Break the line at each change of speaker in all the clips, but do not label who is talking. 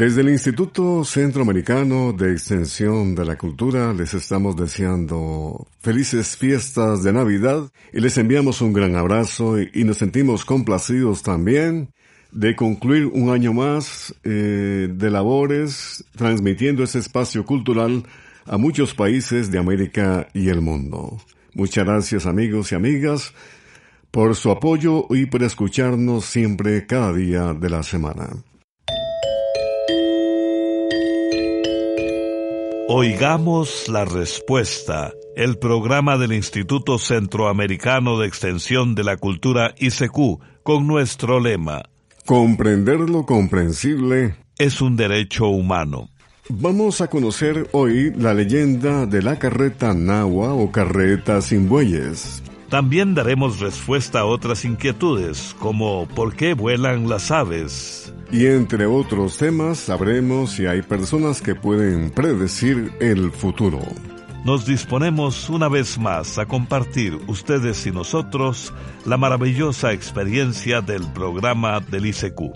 Desde el Instituto Centroamericano de Extensión de la Cultura les estamos deseando felices fiestas de Navidad y les enviamos un gran abrazo y, nos sentimos complacidos también de concluir un año más eh, de labores transmitiendo ese espacio cultural a muchos países de América y el mundo. Muchas gracias amigos y amigas por su apoyo y por escucharnos siempre cada día de la semana.
Oigamos la respuesta, el programa del Instituto Centroamericano de Extensión de la Cultura ICQ, con nuestro lema.
Comprender lo comprensible
es un derecho humano.
Vamos a conocer hoy la leyenda de la carreta nahua o carreta sin bueyes.
También daremos respuesta a otras inquietudes, como ¿por qué vuelan las aves?
Y entre otros temas sabremos si hay personas que pueden predecir el futuro.
Nos disponemos una vez más a compartir ustedes y nosotros la maravillosa experiencia del programa del ICQ.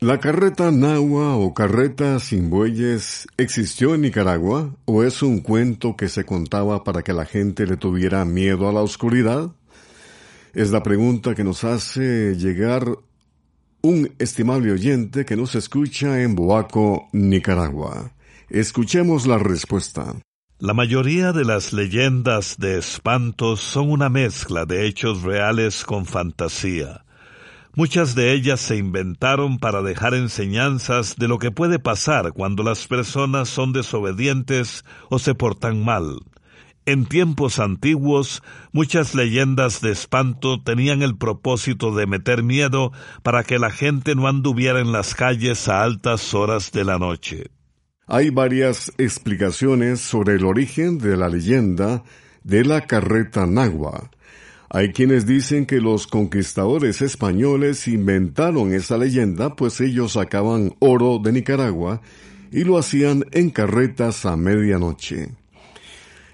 ¿La carreta nahua o carreta sin bueyes existió en Nicaragua o es un cuento que se contaba para que la gente le tuviera miedo a la oscuridad? Es la pregunta que nos hace llegar un estimable oyente que nos escucha en Boaco, Nicaragua. Escuchemos la respuesta.
La mayoría de las leyendas de espantos son una mezcla de hechos reales con fantasía. Muchas de ellas se inventaron para dejar enseñanzas de lo que puede pasar cuando las personas son desobedientes o se portan mal. En tiempos antiguos, muchas leyendas de espanto tenían el propósito de meter miedo para que la gente no anduviera en las calles a altas horas de la noche.
Hay varias explicaciones sobre el origen de la leyenda de la carreta nagua. Hay quienes dicen que los conquistadores españoles inventaron esa leyenda pues ellos sacaban oro de Nicaragua y lo hacían en carretas a medianoche.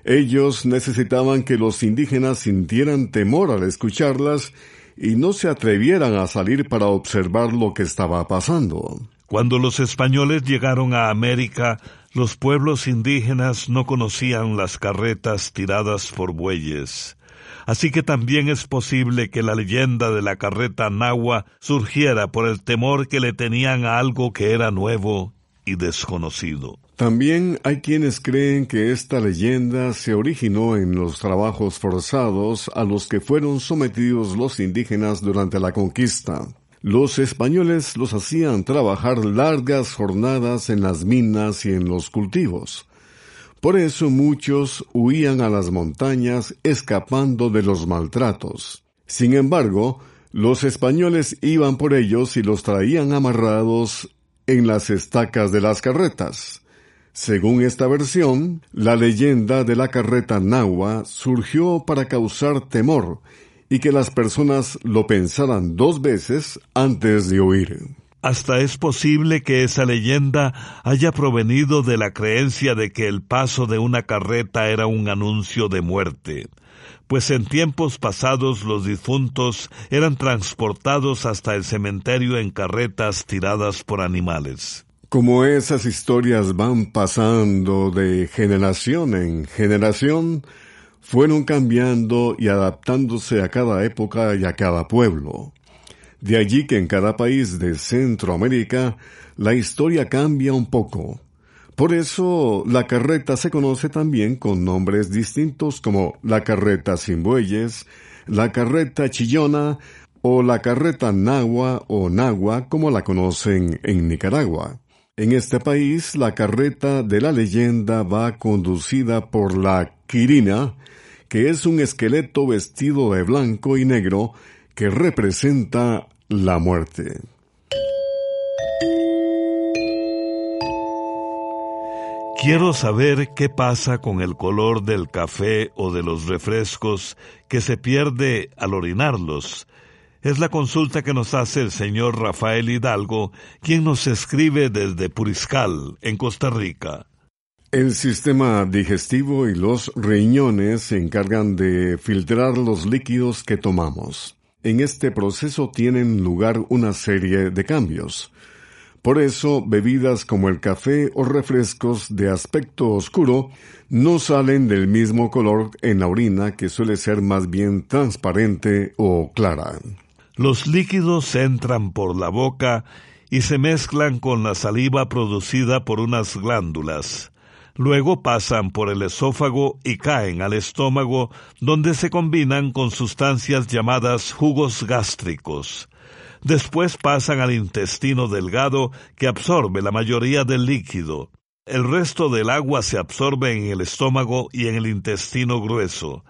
Ellos necesitaban que los indígenas sintieran temor al escucharlas y no se atrevieran a salir para observar lo que estaba pasando.
Cuando los españoles llegaron a América, los pueblos indígenas no conocían las carretas tiradas por bueyes. Así que también es posible que la leyenda de la carreta nahua surgiera por el temor que le tenían a algo que era nuevo y desconocido.
También hay quienes creen que esta leyenda se originó en los trabajos forzados a los que fueron sometidos los indígenas durante la conquista. Los españoles los hacían trabajar largas jornadas en las minas y en los cultivos. Por eso muchos huían a las montañas escapando de los maltratos. Sin embargo, los españoles iban por ellos y los traían amarrados en las estacas de las carretas. Según esta versión, la leyenda de la carreta nahua surgió para causar temor y que las personas lo pensaran dos veces antes de huir.
Hasta es posible que esa leyenda haya provenido de la creencia de que el paso de una carreta era un anuncio de muerte, pues en tiempos pasados los difuntos eran transportados hasta el cementerio en carretas tiradas por animales.
Como esas historias van pasando de generación en generación, fueron cambiando y adaptándose a cada época y a cada pueblo. De allí que en cada país de Centroamérica la historia cambia un poco. Por eso la carreta se conoce también con nombres distintos como la carreta sin bueyes, la carreta chillona o la carreta nagua o nagua como la conocen en Nicaragua. En este país, la carreta de la leyenda va conducida por la Quirina, que es un esqueleto vestido de blanco y negro que representa la muerte.
Quiero saber qué pasa con el color del café o de los refrescos que se pierde al orinarlos es la consulta que nos hace el señor Rafael Hidalgo, quien nos escribe desde Puriscal, en Costa Rica.
El sistema digestivo y los riñones se encargan de filtrar los líquidos que tomamos. En este proceso tienen lugar una serie de cambios. Por eso, bebidas como el café o refrescos de aspecto oscuro no salen del mismo color en la orina que suele ser más bien transparente o clara.
Los líquidos entran por la boca y se mezclan con la saliva producida por unas glándulas. Luego pasan por el esófago y caen al estómago, donde se combinan con sustancias llamadas jugos gástricos. Después pasan al intestino delgado que absorbe la mayoría del líquido. El resto del agua se absorbe en el estómago y en el intestino grueso.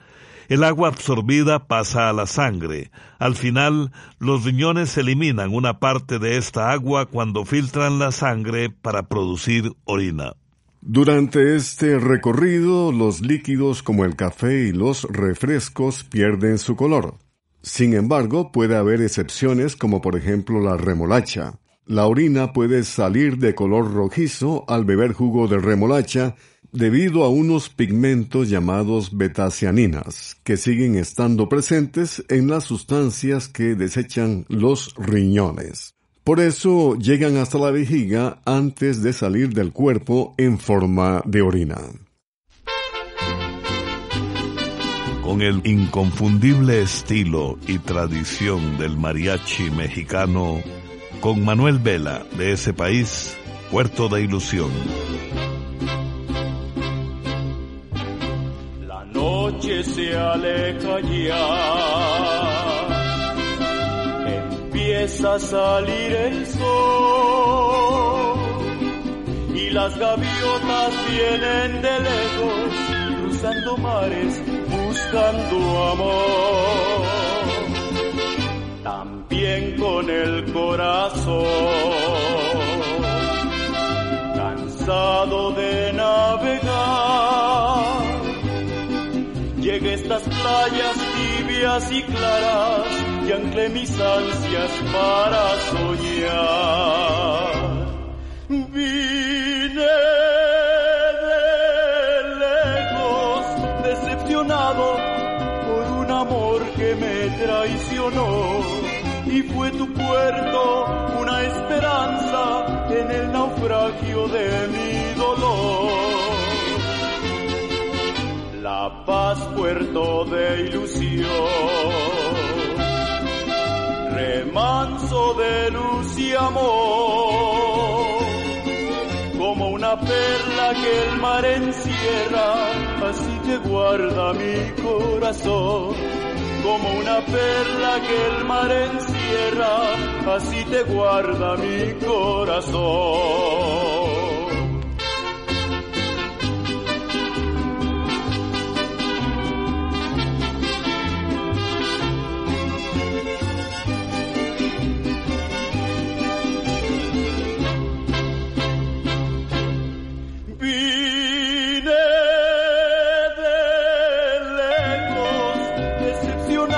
El agua absorbida pasa a la sangre. Al final, los riñones eliminan una parte de esta agua cuando filtran la sangre para producir orina.
Durante este recorrido, los líquidos como el café y los refrescos pierden su color. Sin embargo, puede haber excepciones como por ejemplo la remolacha. La orina puede salir de color rojizo al beber jugo de remolacha debido a unos pigmentos llamados betacianinas, que siguen estando presentes en las sustancias que desechan los riñones. Por eso llegan hasta la vejiga antes de salir del cuerpo en forma de orina.
con el inconfundible estilo y tradición del mariachi mexicano, con Manuel Vela de ese país, Puerto de Ilusión.
Noche se aleja ya, empieza a salir el sol y las gaviotas vienen de lejos cruzando mares buscando amor, también con el corazón, cansado de navegar. A estas playas tibias y claras y anclé mis ansias para soñar. Vine por un amor que me traicionó y fue tu puerto una esperanza en el naufragio de mi dolor. Paz puerto de ilusión, remanso de luz y amor como una perla que el mar encierra, así te guarda mi corazón. Como una perla que el mar encierra, así te guarda mi corazón.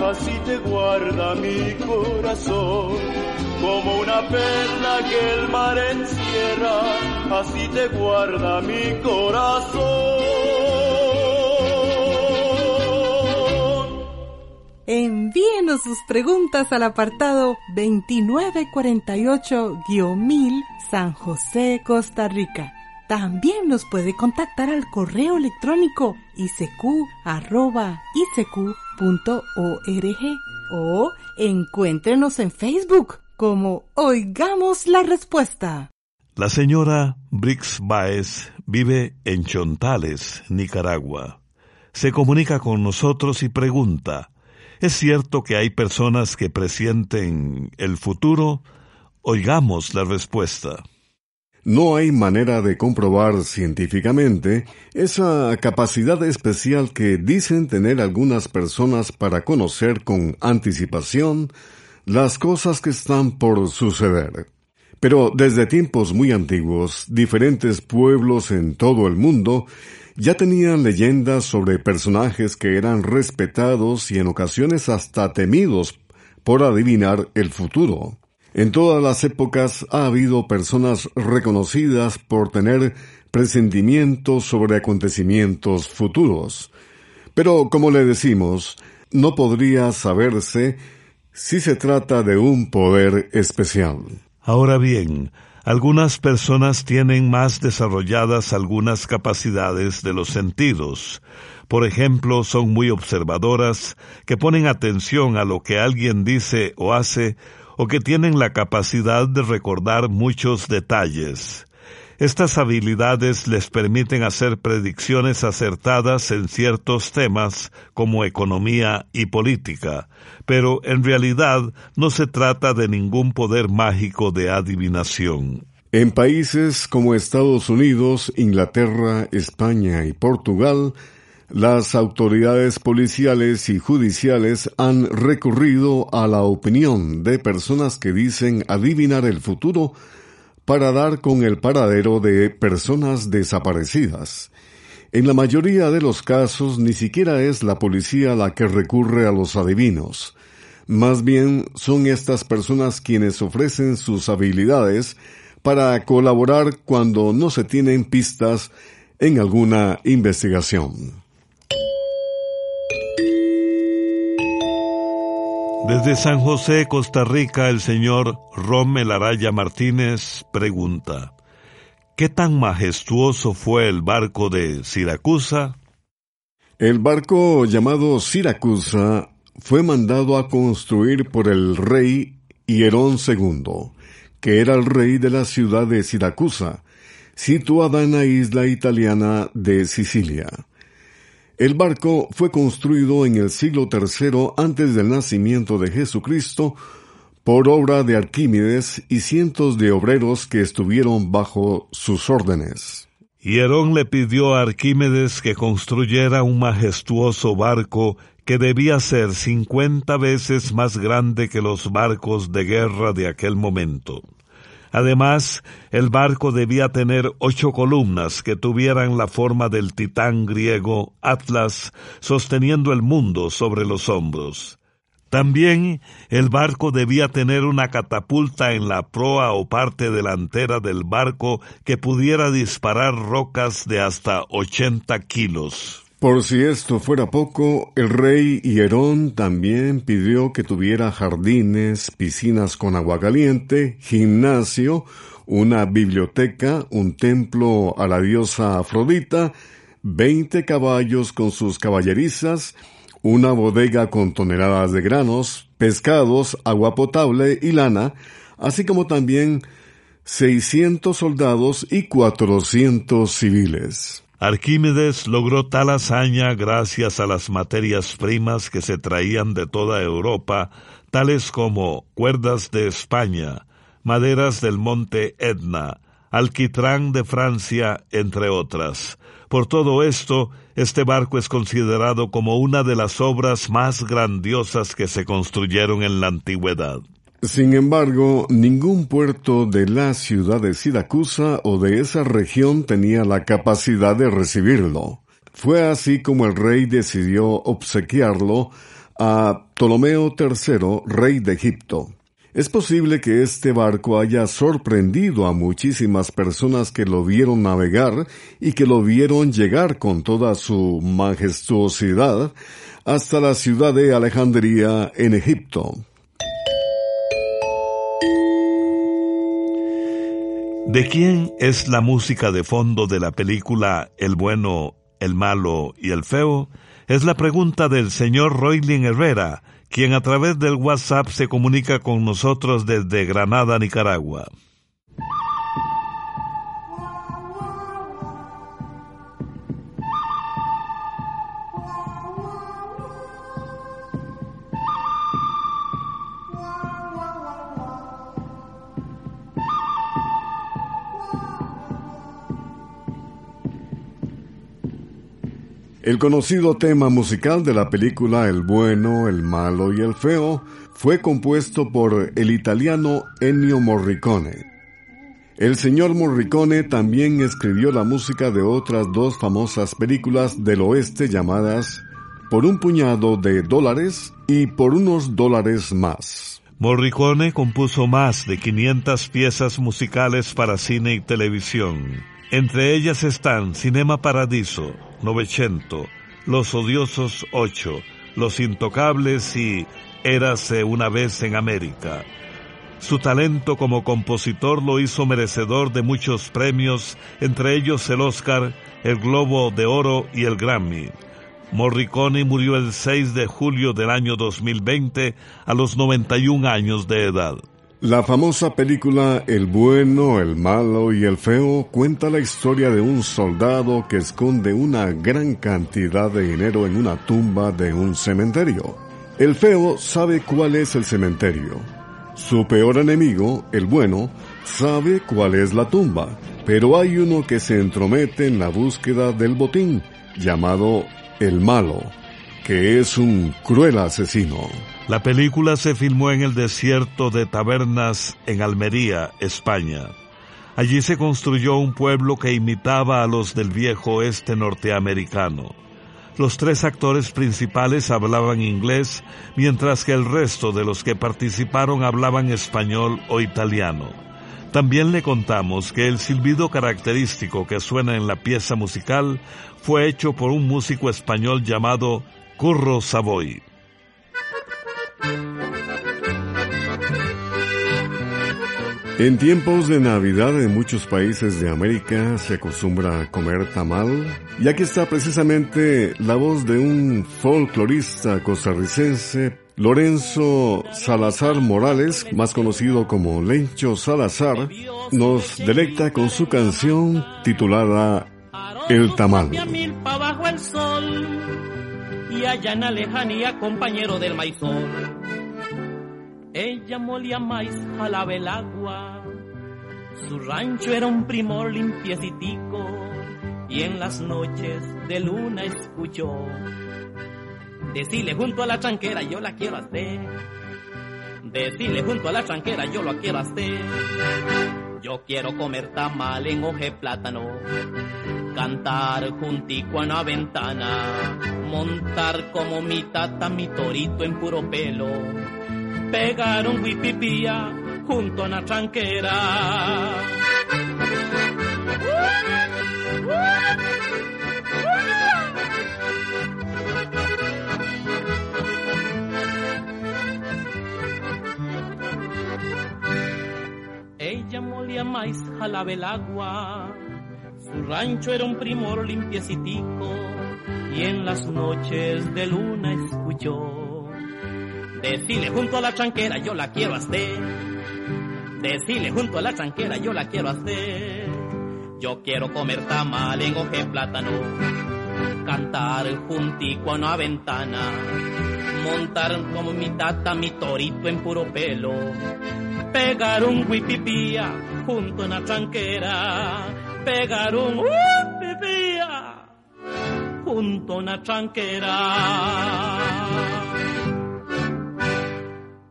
encierra, así te guarda mi corazón como una perla que el mar encierra, así te guarda mi corazón.
Envíenos sus preguntas al apartado 2948-1000 San José, Costa Rica. También nos puede contactar al correo electrónico isq.org o encuéntrenos en Facebook como Oigamos la Respuesta.
La señora Brix Baez vive en Chontales, Nicaragua. Se comunica con nosotros y pregunta, ¿Es cierto que hay personas que presienten el futuro? Oigamos la respuesta.
No hay manera de comprobar científicamente esa capacidad especial que dicen tener algunas personas para conocer con anticipación las cosas que están por suceder. Pero desde tiempos muy antiguos, diferentes pueblos en todo el mundo ya tenían leyendas sobre personajes que eran respetados y en ocasiones hasta temidos por adivinar el futuro. En todas las épocas ha habido personas reconocidas por tener presentimientos sobre acontecimientos futuros. Pero, como le decimos, no podría saberse si se trata de un poder especial.
Ahora bien, algunas personas tienen más desarrolladas algunas capacidades de los sentidos. Por ejemplo, son muy observadoras, que ponen atención a lo que alguien dice o hace, o que tienen la capacidad de recordar muchos detalles. Estas habilidades les permiten hacer predicciones acertadas en ciertos temas como economía y política, pero en realidad no se trata de ningún poder mágico de adivinación.
En países como Estados Unidos, Inglaterra, España y Portugal, las autoridades policiales y judiciales han recurrido a la opinión de personas que dicen adivinar el futuro para dar con el paradero de personas desaparecidas. En la mayoría de los casos ni siquiera es la policía la que recurre a los adivinos. Más bien son estas personas quienes ofrecen sus habilidades para colaborar cuando no se tienen pistas en alguna investigación.
Desde San José, Costa Rica, el señor Rommel Araya Martínez pregunta, ¿qué tan majestuoso fue el barco de Siracusa?
El barco llamado Siracusa fue mandado a construir por el rey Hierón II, que era el rey de la ciudad de Siracusa, situada en la isla italiana de Sicilia. El barco fue construido en el siglo III antes del nacimiento de Jesucristo por obra de Arquímedes y cientos de obreros que estuvieron bajo sus órdenes.
Hierón le pidió a Arquímedes que construyera un majestuoso barco que debía ser cincuenta veces más grande que los barcos de guerra de aquel momento. Además, el barco debía tener ocho columnas que tuvieran la forma del titán griego Atlas sosteniendo el mundo sobre los hombros. También el barco debía tener una catapulta en la proa o parte delantera del barco que pudiera disparar rocas de hasta ochenta kilos.
Por si esto fuera poco, el rey Hierón también pidió que tuviera jardines, piscinas con agua caliente, gimnasio, una biblioteca, un templo a la diosa Afrodita, veinte caballos con sus caballerizas, una bodega con toneladas de granos, pescados, agua potable y lana, así como también seiscientos soldados y cuatrocientos civiles.
Arquímedes logró tal hazaña gracias a las materias primas que se traían de toda Europa, tales como cuerdas de España, maderas del monte Etna, alquitrán de Francia, entre otras. Por todo esto, este barco es considerado como una de las obras más grandiosas que se construyeron en la antigüedad.
Sin embargo, ningún puerto de la ciudad de Siracusa o de esa región tenía la capacidad de recibirlo. Fue así como el rey decidió obsequiarlo a Ptolomeo III, rey de Egipto. Es posible que este barco haya sorprendido a muchísimas personas que lo vieron navegar y que lo vieron llegar con toda su majestuosidad hasta la ciudad de Alejandría en Egipto.
¿De quién es la música de fondo de la película El bueno, el malo y el feo? Es la pregunta del señor Roylin Herrera, quien a través del WhatsApp se comunica con nosotros desde Granada, Nicaragua.
El conocido tema musical de la película El bueno, el malo y el feo fue compuesto por el italiano Ennio Morricone. El señor Morricone también escribió la música de otras dos famosas películas del oeste llamadas Por un puñado de dólares y Por unos dólares más.
Morricone compuso más de 500 piezas musicales para cine y televisión. Entre ellas están Cinema Paradiso, Novecento, Los Odiosos 8, Los Intocables y Érase una vez en América. Su talento como compositor lo hizo merecedor de muchos premios, entre ellos el Oscar, el Globo de Oro y el Grammy. Morricone murió el 6 de julio del año 2020 a los 91 años de edad.
La famosa película El bueno, el malo y el feo cuenta la historia de un soldado que esconde una gran cantidad de dinero en una tumba de un cementerio. El feo sabe cuál es el cementerio, su peor enemigo, el bueno, sabe cuál es la tumba, pero hay uno que se entromete en la búsqueda del botín, llamado el malo, que es un cruel asesino.
La película se filmó en el desierto de Tabernas, en Almería, España. Allí se construyó un pueblo que imitaba a los del viejo oeste norteamericano. Los tres actores principales hablaban inglés, mientras que el resto de los que participaron hablaban español o italiano. También le contamos que el silbido característico que suena en la pieza musical fue hecho por un músico español llamado Curro Savoy.
En tiempos de Navidad en muchos países de América se acostumbra a comer tamal y aquí está precisamente la voz de un folclorista costarricense, Lorenzo Salazar Morales, más conocido como Lencho Salazar, nos delecta con su canción titulada El tamal.
Y allá en la lejanía, compañero del maizón ella molía maíz, jalaba el agua. Su rancho era un primor limpiecitico y en las noches de luna escuchó. Decirle junto a la chanquera yo la quiero hacer. Decirle junto a la chanquera yo la quiero hacer. Yo quiero comer tamal en hoje plátano, cantar juntico a la ventana, montar como mi tata mi torito en puro pelo. Pegaron huipipía junto a una tranquera. Ella molía maíz, jalaba el agua, su rancho era un primor limpiecitico en las noches de luna escuchó Decile junto a la tranquera, yo la quiero hacer. Decile junto a la tranquera, yo la quiero hacer. Yo quiero comer tamal en hoje plátano, cantar juntico a una ventana, montar como mi tata mi torito en puro pelo, pegar un huipipía junto a una tranquera, pegar un huipipía junto a una tranquera.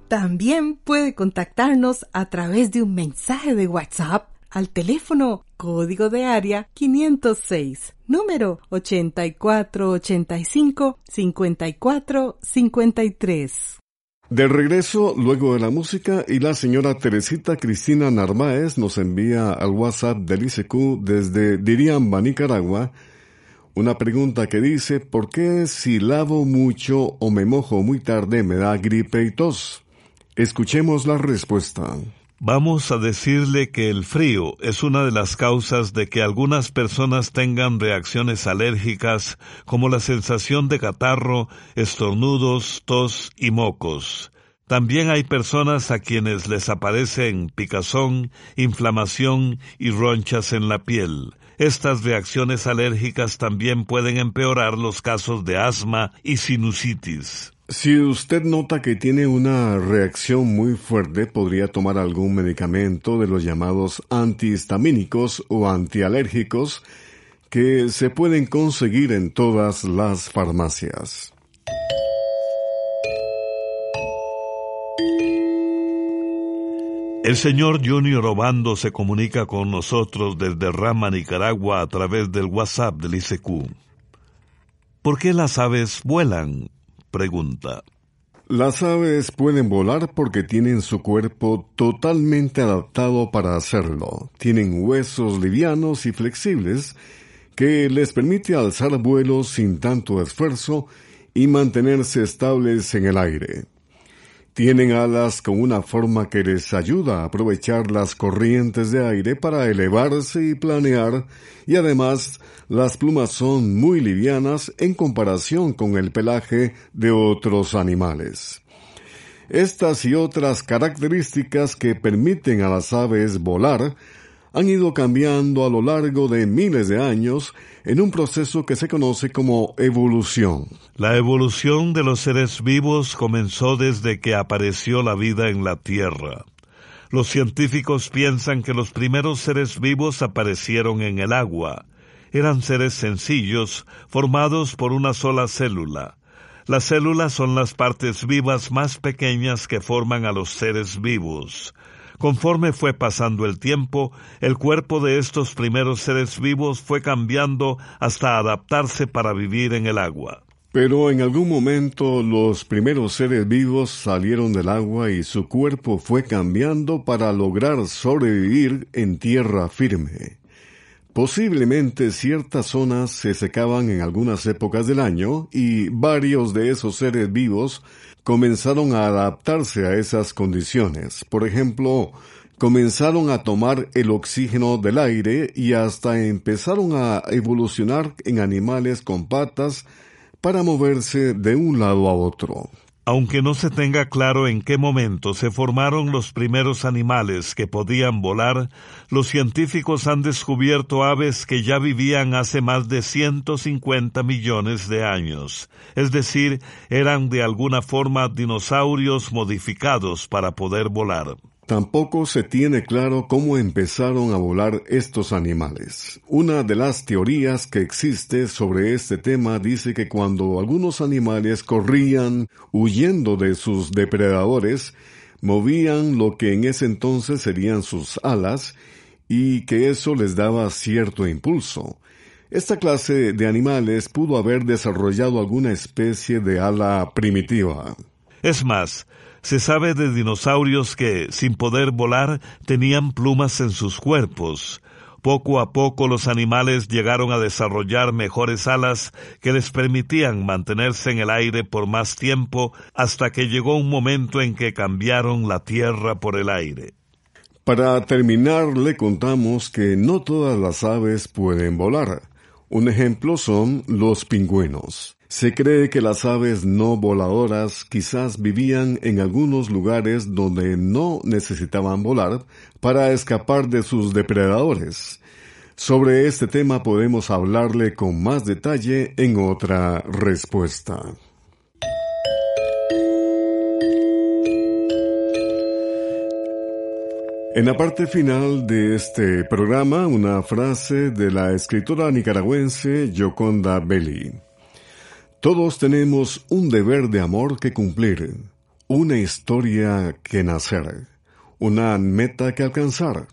También puede contactarnos a través de un mensaje de WhatsApp al teléfono código de área 506, número 8485-5453.
De regreso, luego de la música, y la señora Teresita Cristina Narváez nos envía al WhatsApp del ICQ desde Diriamba, Nicaragua, una pregunta que dice, ¿por qué si lavo mucho o me mojo muy tarde me da gripe y tos? Escuchemos la respuesta.
Vamos a decirle que el frío es una de las causas de que algunas personas tengan reacciones alérgicas como la sensación de catarro, estornudos, tos y mocos. También hay personas a quienes les aparecen picazón, inflamación y ronchas en la piel. Estas reacciones alérgicas también pueden empeorar los casos de asma y sinusitis.
Si usted nota que tiene una reacción muy fuerte, podría tomar algún medicamento de los llamados antihistamínicos o antialérgicos que se pueden conseguir en todas las farmacias.
El señor Junior Obando se comunica con nosotros desde Rama, Nicaragua, a través del WhatsApp del ICQ. ¿Por qué las aves vuelan? pregunta.
Las aves pueden volar porque tienen su cuerpo totalmente adaptado para hacerlo. Tienen huesos livianos y flexibles que les permite alzar vuelo sin tanto esfuerzo y mantenerse estables en el aire. Tienen alas con una forma que les ayuda a aprovechar las corrientes de aire para elevarse y planear, y además las plumas son muy livianas en comparación con el pelaje de otros animales. Estas y otras características que permiten a las aves volar han ido cambiando a lo largo de miles de años en un proceso que se conoce como evolución.
La evolución de los seres vivos comenzó desde que apareció la vida en la Tierra. Los científicos piensan que los primeros seres vivos aparecieron en el agua. Eran seres sencillos, formados por una sola célula. Las células son las partes vivas más pequeñas que forman a los seres vivos. Conforme fue pasando el tiempo, el cuerpo de estos primeros seres vivos fue cambiando hasta adaptarse para vivir en el agua.
Pero en algún momento los primeros seres vivos salieron del agua y su cuerpo fue cambiando para lograr sobrevivir en tierra firme. Posiblemente ciertas zonas se secaban en algunas épocas del año y varios de esos seres vivos comenzaron a adaptarse a esas condiciones. Por ejemplo, comenzaron a tomar el oxígeno del aire y hasta empezaron a evolucionar en animales con patas para moverse de un lado a otro.
Aunque no se tenga claro en qué momento se formaron los primeros animales que podían volar, los científicos han descubierto aves que ya vivían hace más de 150 millones de años, es decir, eran de alguna forma dinosaurios modificados para poder volar.
Tampoco se tiene claro cómo empezaron a volar estos animales. Una de las teorías que existe sobre este tema dice que cuando algunos animales corrían huyendo de sus depredadores, movían lo que en ese entonces serían sus alas y que eso les daba cierto impulso. Esta clase de animales pudo haber desarrollado alguna especie de ala primitiva.
Es más, se sabe de dinosaurios que, sin poder volar, tenían plumas en sus cuerpos. Poco a poco los animales llegaron a desarrollar mejores alas que les permitían mantenerse en el aire por más tiempo hasta que llegó un momento en que cambiaron la tierra por el aire.
Para terminar, le contamos que no todas las aves pueden volar. Un ejemplo son los pingüinos. Se cree que las aves no voladoras quizás vivían en algunos lugares donde no necesitaban volar para escapar de sus depredadores. Sobre este tema podemos hablarle con más detalle en otra respuesta. En la parte final de este programa, una frase de la escritora nicaragüense Yoconda Belli. Todos tenemos un deber de amor que cumplir, una historia que nacer, una meta que alcanzar.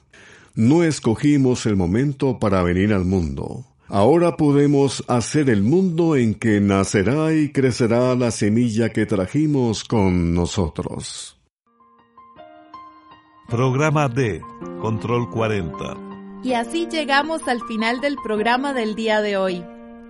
No escogimos el momento para venir al mundo. Ahora podemos hacer el mundo en que nacerá y crecerá la semilla que trajimos con nosotros.
Programa D, Control 40.
Y así llegamos al final del programa del día de hoy.